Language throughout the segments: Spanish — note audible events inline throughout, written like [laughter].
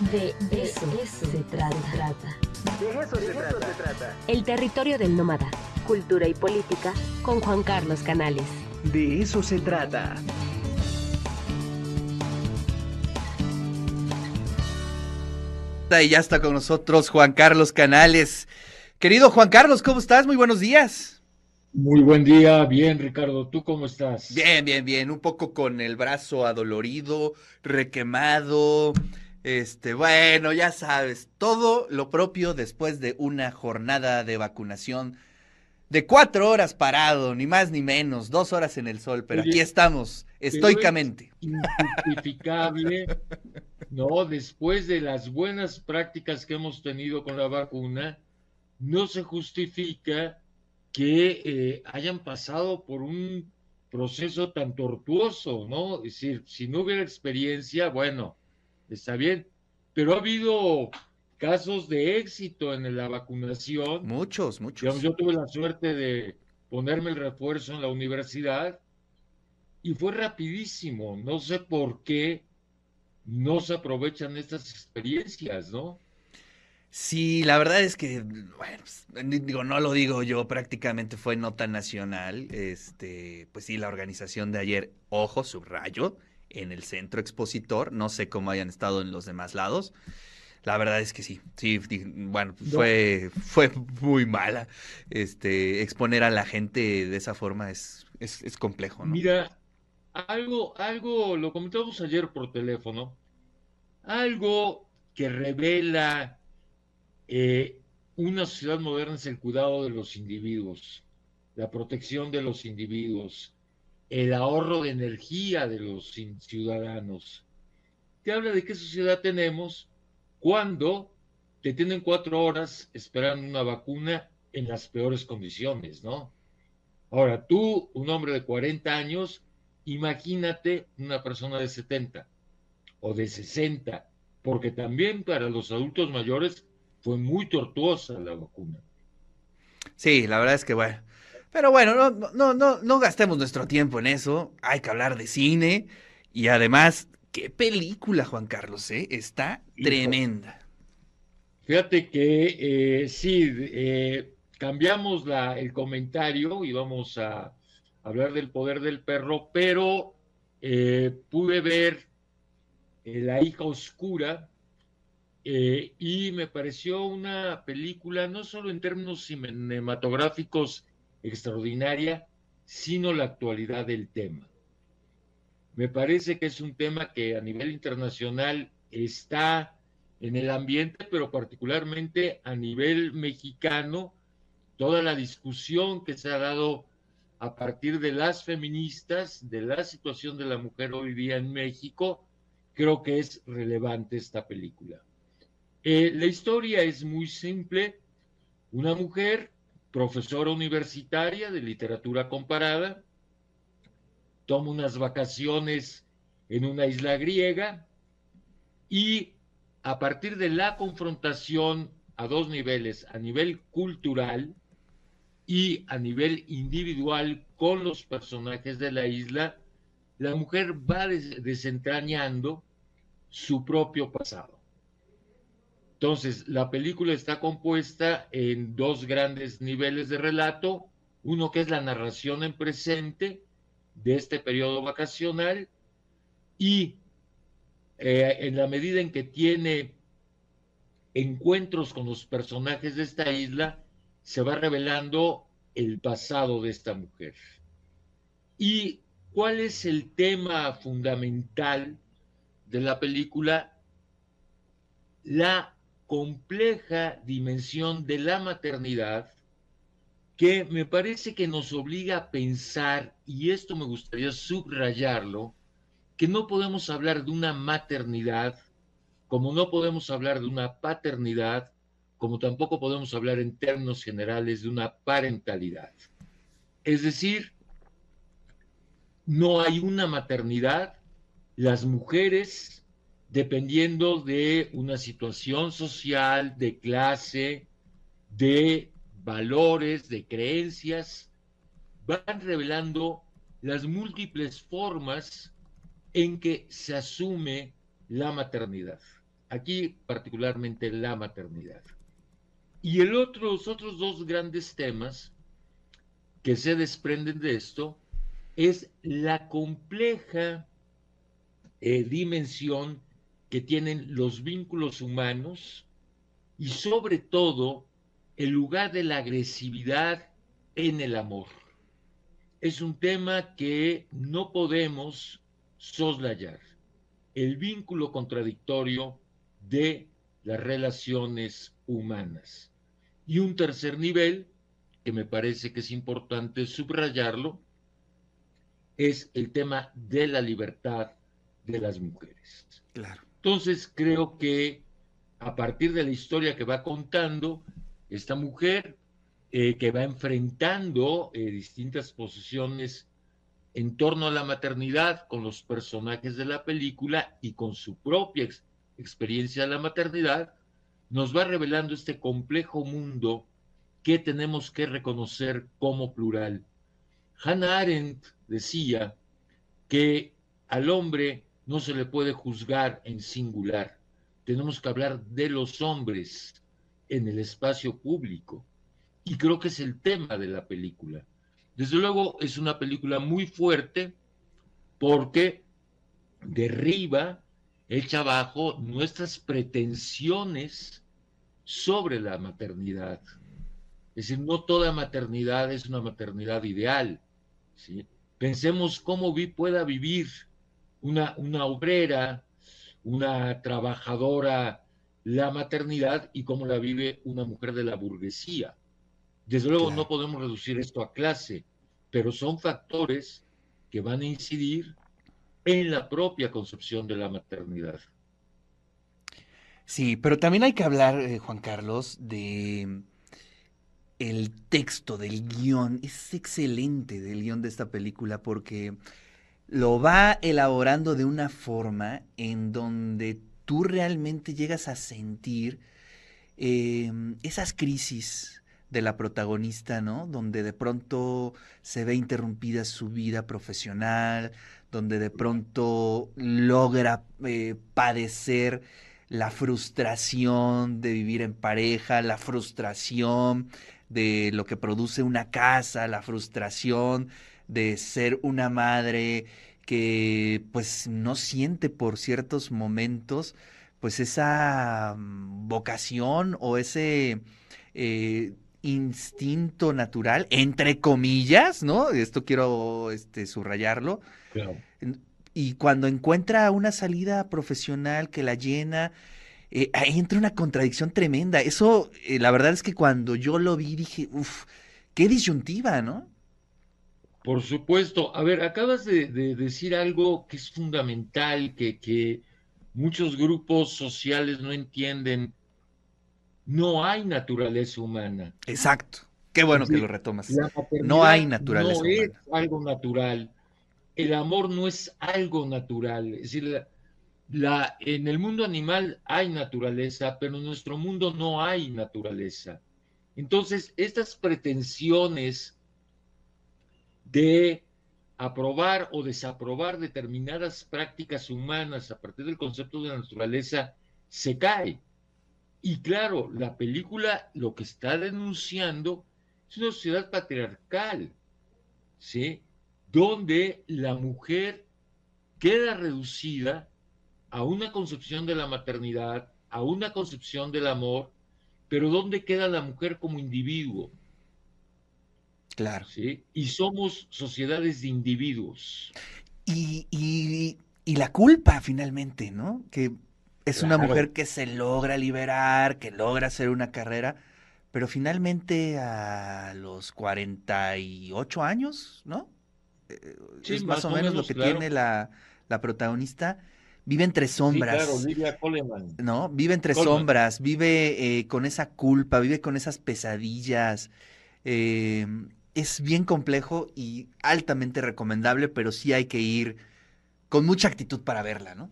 De eso, se trata. De eso, se, trata. El territorio del nómada. Cultura y política con Juan Carlos Canales. De eso se trata. Y ya está con nosotros Juan Carlos Canales. Querido Juan Carlos, ¿cómo estás? Muy buenos días. Muy buen día, bien Ricardo, ¿tú cómo estás? Bien, bien, bien, un poco con el brazo adolorido, requemado, este, bueno, ya sabes, todo lo propio después de una jornada de vacunación de cuatro horas parado, ni más ni menos, dos horas en el sol, pero aquí estamos, estoicamente. injustificable, [laughs] ¿no? Después de las buenas prácticas que hemos tenido con la vacuna, no se justifica que eh, hayan pasado por un proceso tan tortuoso, ¿no? Es decir, si no hubiera experiencia, bueno, está bien, pero ha habido casos de éxito en la vacunación. Muchos, muchos. yo tuve la suerte de ponerme el refuerzo en la universidad y fue rapidísimo. No sé por qué no se aprovechan estas experiencias, ¿no? Sí, la verdad es que, bueno, pues, digo, no lo digo yo, prácticamente fue nota nacional. Este, pues sí, la organización de ayer, ojo, subrayo, en el centro expositor. No sé cómo hayan estado en los demás lados. La verdad es que sí, sí, bueno, fue, fue muy mala. Este, exponer a la gente de esa forma es, es, complejo, ¿no? Mira, algo, algo, lo comentamos ayer por teléfono, algo que revela eh, una sociedad moderna es el cuidado de los individuos, la protección de los individuos, el ahorro de energía de los ciudadanos. Te habla de qué sociedad tenemos cuando te tienen cuatro horas esperando una vacuna en las peores condiciones, ¿no? Ahora, tú, un hombre de 40 años, imagínate una persona de 70 o de 60, porque también para los adultos mayores fue muy tortuosa la vacuna. Sí, la verdad es que bueno, pero bueno, no, no, no, no gastemos nuestro tiempo en eso. Hay que hablar de cine. Y además, qué película, Juan Carlos, ¿eh? Está tremenda. Fíjate que eh, sí, eh, cambiamos la, el comentario y vamos a hablar del poder del perro, pero eh, pude ver La hija oscura y me pareció una película no solo en términos cinematográficos extraordinaria, sino la actualidad del tema. Me parece que es un tema que a nivel internacional está en el ambiente, pero particularmente a nivel mexicano, toda la discusión que se ha dado a partir de las feministas, de la situación de la mujer hoy día en México, creo que es relevante esta película. Eh, la historia es muy simple. Una mujer profesora universitaria de literatura comparada, toma unas vacaciones en una isla griega y a partir de la confrontación a dos niveles, a nivel cultural y a nivel individual con los personajes de la isla, la mujer va desentrañando su propio pasado. Entonces, la película está compuesta en dos grandes niveles de relato, uno que es la narración en presente de este periodo vacacional y eh, en la medida en que tiene encuentros con los personajes de esta isla, se va revelando el pasado de esta mujer. ¿Y cuál es el tema fundamental de la película? La compleja dimensión de la maternidad que me parece que nos obliga a pensar, y esto me gustaría subrayarlo, que no podemos hablar de una maternidad como no podemos hablar de una paternidad, como tampoco podemos hablar en términos generales de una parentalidad. Es decir, no hay una maternidad, las mujeres dependiendo de una situación social, de clase, de valores, de creencias, van revelando las múltiples formas en que se asume la maternidad. aquí particularmente la maternidad. Y el otro, los otros dos grandes temas que se desprenden de esto es la compleja eh, dimensión que tienen los vínculos humanos y sobre todo el lugar de la agresividad en el amor. Es un tema que no podemos soslayar. El vínculo contradictorio de las relaciones humanas. Y un tercer nivel, que me parece que es importante subrayarlo, es el tema de la libertad de las mujeres. Claro. Entonces creo que a partir de la historia que va contando, esta mujer eh, que va enfrentando eh, distintas posiciones en torno a la maternidad con los personajes de la película y con su propia experiencia de la maternidad, nos va revelando este complejo mundo que tenemos que reconocer como plural. Hannah Arendt decía que al hombre no se le puede juzgar en singular. Tenemos que hablar de los hombres en el espacio público. Y creo que es el tema de la película. Desde luego es una película muy fuerte porque derriba, echa abajo nuestras pretensiones sobre la maternidad. Es decir, no toda maternidad es una maternidad ideal. ¿sí? Pensemos cómo vi, pueda vivir una, una obrera, una trabajadora, la maternidad y cómo la vive una mujer de la burguesía. Desde luego no podemos reducir esto a clase, pero son factores que van a incidir en la propia concepción de la maternidad. Sí, pero también hay que hablar, eh, Juan Carlos, de el texto del guion. Es excelente del guion de esta película porque lo va elaborando de una forma en donde tú realmente llegas a sentir em, esas crisis de la protagonista, ¿no? Donde de pronto se ve interrumpida su vida profesional, donde de pronto logra eh, padecer la frustración de vivir en pareja, la frustración de lo que produce una casa, la frustración de ser una madre que pues no siente por ciertos momentos pues esa mm, vocación o ese eh, instinto natural, entre comillas, ¿no? Esto quiero este, subrayarlo. Y cuando encuentra una salida profesional que la llena, eh, ahí entra una contradicción tremenda. Eso, eh, la verdad es que cuando yo lo vi dije, uff, qué disyuntiva, ¿no? Por supuesto. A ver, acabas de, decir algo que es fundamental, que, muchos grupos sociales no entienden. No hay naturaleza humana. Exacto. Qué bueno que lo retomas. No hay naturaleza no es algo natural. El amor no es algo natural. Es decir, la, en el mundo animal hay naturaleza, pero en nuestro mundo no hay naturaleza. Entonces, estas pretensiones de aprobar o desaprobar determinadas prácticas humanas a partir del concepto de la naturaleza se cae. Y claro, la película lo que está denunciando es una sociedad patriarcal, ¿sí? Donde la mujer queda reducida a una concepción de la maternidad, a una concepción del amor, pero ¿dónde queda la mujer como individuo? Claro. ¿sí? Y somos sociedades de individuos. Y, la culpa finalmente, ¿no? Que es una mujer que se logra liberar, que logra hacer una carrera, pero finalmente a los 48 años, ¿no? Eh, es más, o menos, lo que tiene la, protagonista. Vive entre sombras. Sí, claro, Coleman. ¿No? Vive entre sombras, vive eh, con esa culpa, vive con esas pesadillas. Eh, es bien complejo y altamente recomendable, pero sí hay que ir con mucha actitud para verla, ¿no?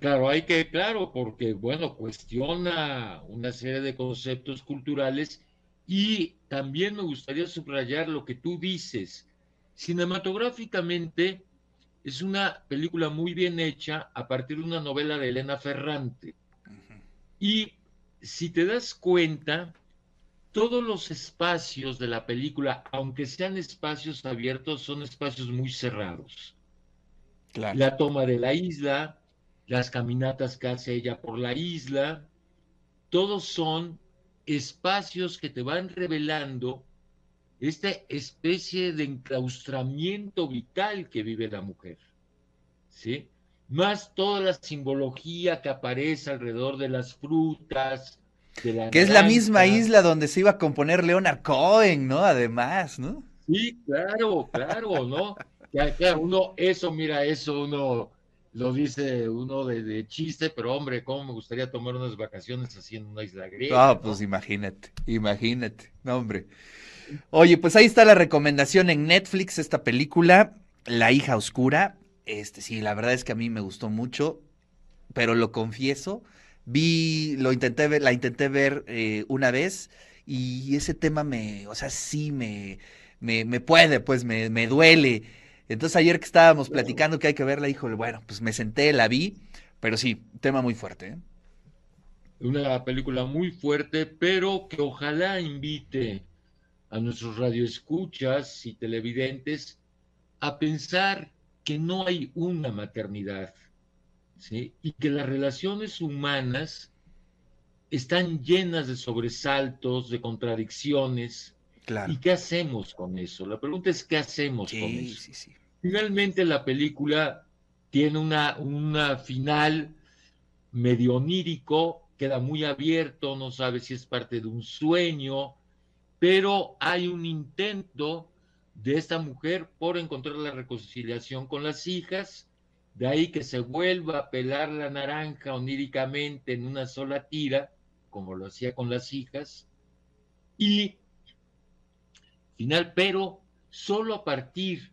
Claro, hay que, claro, porque, bueno, cuestiona una serie de conceptos culturales y también me gustaría subrayar lo que tú dices. Cinematográficamente es una película muy bien hecha a partir de una novela de Elena Ferrante. Y si te das cuenta, todos los espacios de la película, aunque sean espacios abiertos, son espacios muy cerrados. La toma de la isla, las caminatas que hace ella por la isla, todos son espacios que te van revelando esta especie de enclaustramiento vital que vive la mujer. ¿Sí? Más toda la simbología que aparece alrededor de las frutas, que es la misma isla donde se iba a componer Leonard Cohen, ¿no? Además, ¿no? Sí, claro, claro, ¿no? uno, eso, mira, eso uno lo dice uno de, chiste, pero hombre, ¿cómo me gustaría tomar unas vacaciones haciendo una isla griega? Ah, pues imagínate, imagínate, no, hombre. Oye, pues ahí está la recomendación en Netflix, esta película, La hija oscura. Este, sí, la verdad es que a mí me gustó mucho, pero lo confieso, vi, lo intenté ver, la intenté ver eh, una vez y ese tema me, o sea, sí me, me, me puede, pues me, me duele entonces ayer que estábamos platicando que hay que verla, híjole, bueno, pues me senté, la vi, pero sí, tema muy fuerte. ¿eh? Una película muy fuerte, pero que ojalá invite a nuestros radioescuchas y televidentes a pensar que no hay una maternidad, ¿sí? Y que las relaciones humanas están llenas de sobresaltos, de contradicciones. Claro. ¿Y qué hacemos con eso? La pregunta es, ¿qué hacemos con eso? Sí, sí. Finalmente la película tiene una, una final medio onírico, queda muy abierto, no sabe si es parte de un sueño, pero hay un intento de esta mujer por encontrar la reconciliación con las hijas, de ahí que se vuelva a pelar la naranja oníricamente en una sola tira, como lo hacía con las hijas, y final, pero solo a partir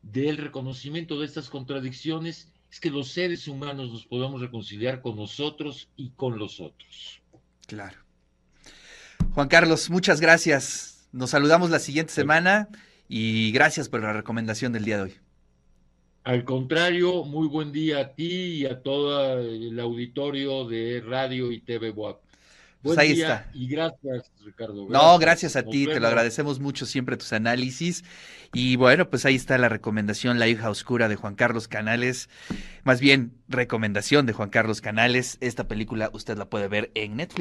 del reconocimiento de estas contradicciones es que los seres humanos nos podamos reconciliar con nosotros y con los otros. Claro. Juan Carlos, muchas gracias. Nos saludamos la siguiente semana y gracias por la recomendación del día de hoy. Al contrario, muy buen día a ti y a todo el auditorio de Radio y TV Boab. Pues ahí está. Y gracias, Ricardo. No, gracias a ti, te lo agradecemos mucho siempre tus análisis. Y bueno, pues ahí está la recomendación, La hija oscura de Juan Carlos Canales. Más bien, recomendación de Juan Carlos Canales. Esta película usted la puede ver en Netflix.